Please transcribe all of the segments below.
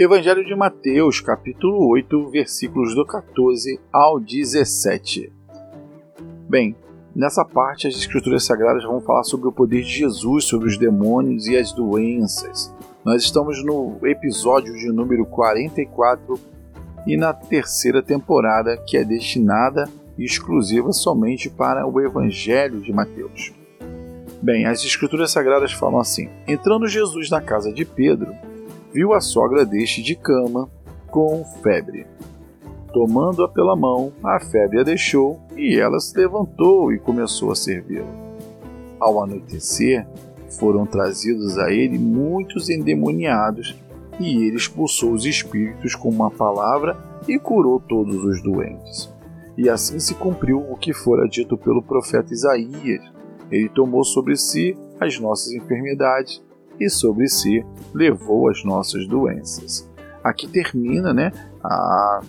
Evangelho de Mateus, capítulo 8, versículos do 14 ao 17. Bem, nessa parte as escrituras sagradas vão falar sobre o poder de Jesus sobre os demônios e as doenças. Nós estamos no episódio de número 44 e na terceira temporada que é destinada e exclusiva somente para o Evangelho de Mateus. Bem, as escrituras sagradas falam assim: Entrando Jesus na casa de Pedro, viu a sogra deste de cama, com febre. Tomando-a pela mão, a febre a deixou e ela se levantou e começou a servi-lo. Ao anoitecer, foram trazidos a ele muitos endemoniados e ele expulsou os espíritos com uma palavra e curou todos os doentes. E assim se cumpriu o que fora dito pelo profeta Isaías. Ele tomou sobre si as nossas enfermidades e sobre si levou as nossas doenças. Aqui termina né, a,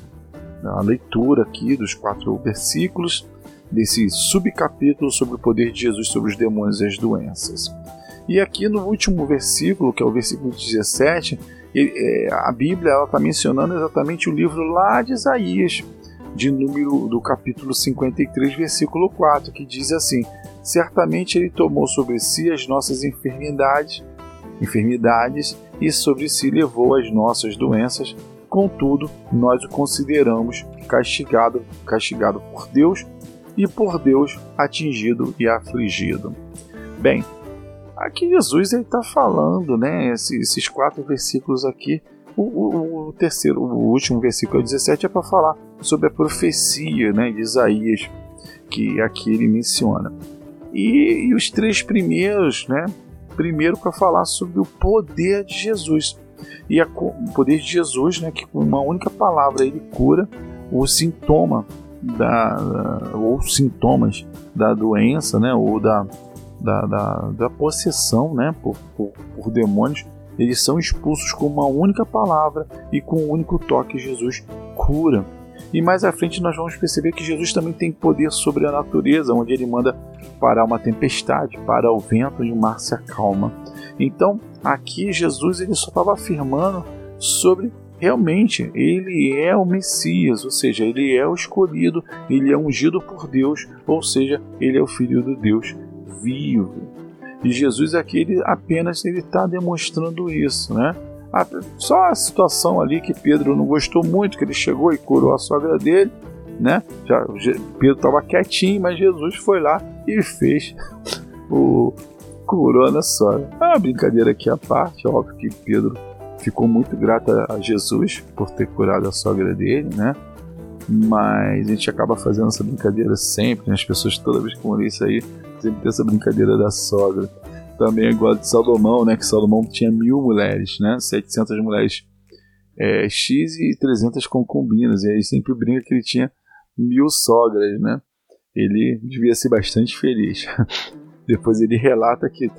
a leitura aqui dos quatro versículos desse subcapítulo sobre o poder de Jesus sobre os demônios e as doenças. E aqui no último versículo, que é o versículo 17, ele, é, a Bíblia está mencionando exatamente o livro lá de Isaías, de número do capítulo 53, versículo 4, que diz assim: Certamente ele tomou sobre si as nossas enfermidades enfermidades e sobre si levou as nossas doenças. Contudo, nós o consideramos castigado, castigado por Deus e por Deus atingido e afligido. Bem, aqui Jesus está falando, né? Esses, quatro versículos aqui. O, o, o, terceiro, o último versículo 17 é para falar sobre a profecia né, de Isaías, que aqui ele menciona. E, e os três primeiros, né, primeiro para falar sobre o poder de Jesus. E a, o poder de Jesus, né, que com uma única palavra ele cura o sintoma da, ou sintomas da doença, né, ou da, da, da, da possessão né, por, por, por demônios, eles são expulsos com uma única palavra e com um único toque Jesus cura. E mais à frente nós vamos perceber que Jesus também tem poder sobre a natureza, onde ele manda parar uma tempestade, para o vento e o mar se acalma. Então, aqui Jesus ele só estava afirmando sobre realmente ele é o Messias, ou seja, ele é o escolhido, ele é ungido por Deus, ou seja, ele é o filho de Deus vivo. E Jesus aqui ele apenas ele está demonstrando isso, né? Só a situação ali que Pedro não gostou muito, que ele chegou e curou a sogra dele, né? Já, Pedro estava quietinho, mas Jesus foi lá e fez o curou na sogra. É uma brincadeira aqui à parte, óbvio que Pedro ficou muito grato a Jesus por ter curado a sogra dele, né? Mas a gente acaba fazendo essa brincadeira sempre, né? as pessoas toda vez que vão isso aí, sempre tem essa brincadeira da sogra também é igual de Salomão, né? Que Salomão tinha mil mulheres, né? 700 mulheres é, X e 300 concubinas. E aí sempre brinca que ele tinha mil sogras, né? Ele devia ser bastante feliz. depois ele relata aqui,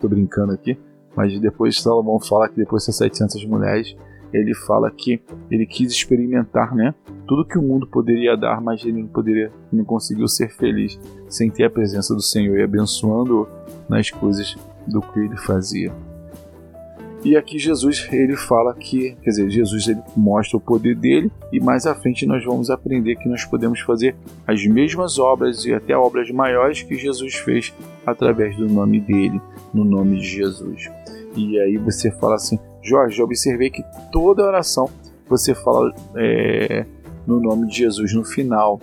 tô, brincando aqui, mas depois Salomão fala que depois dessas 700 mulheres, ele fala que ele quis experimentar, né? Tudo que o mundo poderia dar, mas ele não poderia, não conseguiu ser feliz sem ter a presença do Senhor e abençoando nas coisas do que ele fazia. E aqui Jesus ele fala que, quer dizer, Jesus ele mostra o poder dele e mais à frente nós vamos aprender que nós podemos fazer as mesmas obras e até obras maiores que Jesus fez através do nome dele, no nome de Jesus. E aí você fala assim, Jorge, já observei que toda oração você fala é, no nome de Jesus no final.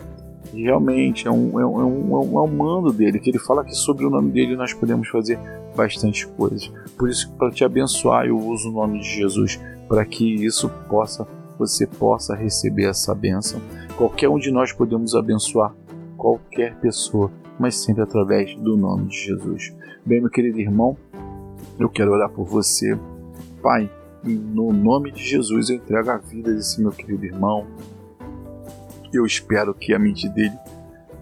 Realmente é um, é, um, é, um, é um mando dele, que ele fala que sobre o nome dele nós podemos fazer bastante coisas. Por isso, para te abençoar, eu uso o nome de Jesus, para que isso possa, você possa receber essa bênção. Qualquer um de nós podemos abençoar qualquer pessoa, mas sempre através do nome de Jesus. Bem, meu querido irmão, eu quero orar por você. Pai, no nome de Jesus eu entrego a vida desse meu querido irmão, eu espero que a mente dele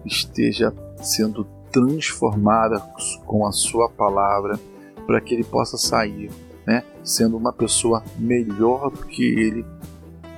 esteja sendo transformada com a sua palavra para que ele possa sair, né, sendo uma pessoa melhor do que ele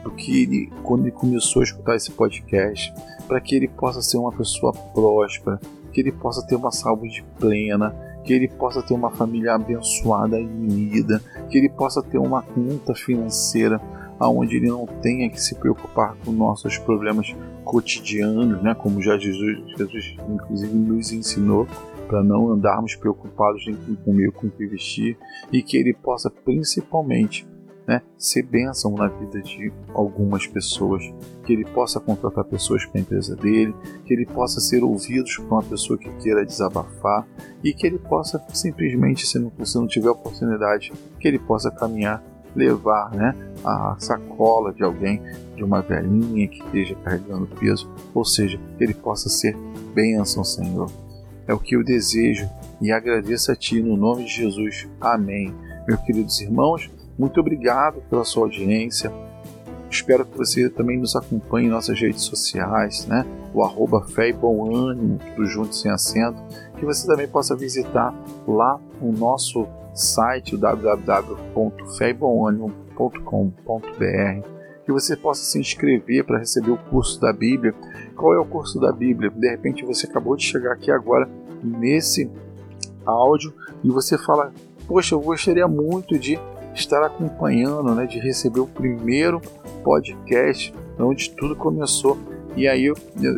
do que ele quando ele começou a escutar esse podcast, para que ele possa ser uma pessoa próspera, que ele possa ter uma saúde plena, que ele possa ter uma família abençoada e unida, que ele possa ter uma conta financeira aonde ele não tenha que se preocupar com nossos problemas cotidianos, né? Como já Jesus, Jesus inclusive nos ensinou para não andarmos preocupados em que comer, com que vestir, e que ele possa principalmente né, ser bênção na vida de algumas pessoas, que ele possa contratar pessoas para a empresa dele, que ele possa ser ouvido por uma pessoa que queira desabafar e que ele possa simplesmente, se não, se não tiver oportunidade, que ele possa caminhar, levar né, a sacola de alguém, de uma velhinha que esteja carregando peso, ou seja, que ele possa ser bênção, Senhor. É o que eu desejo e agradeço a Ti no nome de Jesus. Amém. Meus queridos irmãos, muito obrigado pela sua audiência. Espero que você também nos acompanhe em nossas redes sociais, né? O arroba fé e bom ânimo, tudo junto sem acento. Que você também possa visitar lá o nosso site, www.feibonanimo.com.br que você possa se inscrever para receber o curso da Bíblia. Qual é o curso da Bíblia? De repente você acabou de chegar aqui agora nesse áudio e você fala: Poxa, eu gostaria muito de estar acompanhando, né, de receber o primeiro podcast onde tudo começou. E aí eu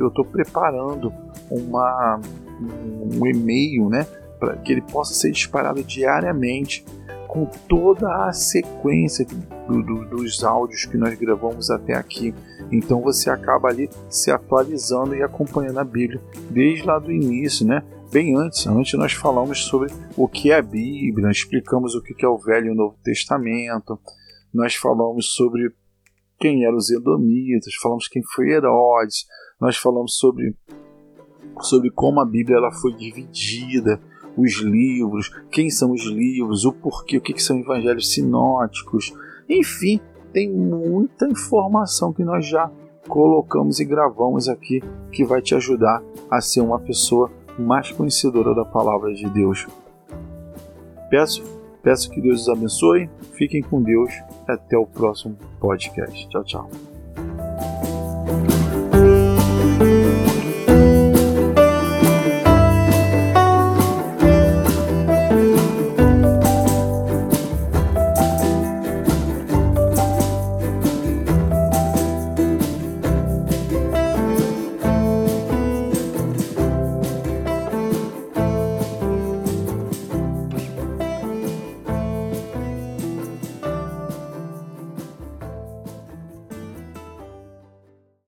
estou preparando uma, um e-mail né, para que ele possa ser disparado diariamente com toda a sequência do, do, dos áudios que nós gravamos até aqui. Então você acaba ali se atualizando e acompanhando a Bíblia desde lá do início, né? Bem antes. Antes nós falamos sobre o que é a Bíblia, explicamos o que é o Velho e o Novo Testamento, nós falamos sobre quem eram os Edomitas, falamos quem foi Herodes, nós falamos sobre, sobre como a Bíblia ela foi dividida, os livros, quem são os livros, o porquê, o que, que são evangelhos sinóticos, enfim, tem muita informação que nós já colocamos e gravamos aqui que vai te ajudar a ser uma pessoa mais conhecedora da palavra de Deus. Peço, peço que Deus os abençoe, fiquem com Deus, até o próximo podcast. Tchau, tchau.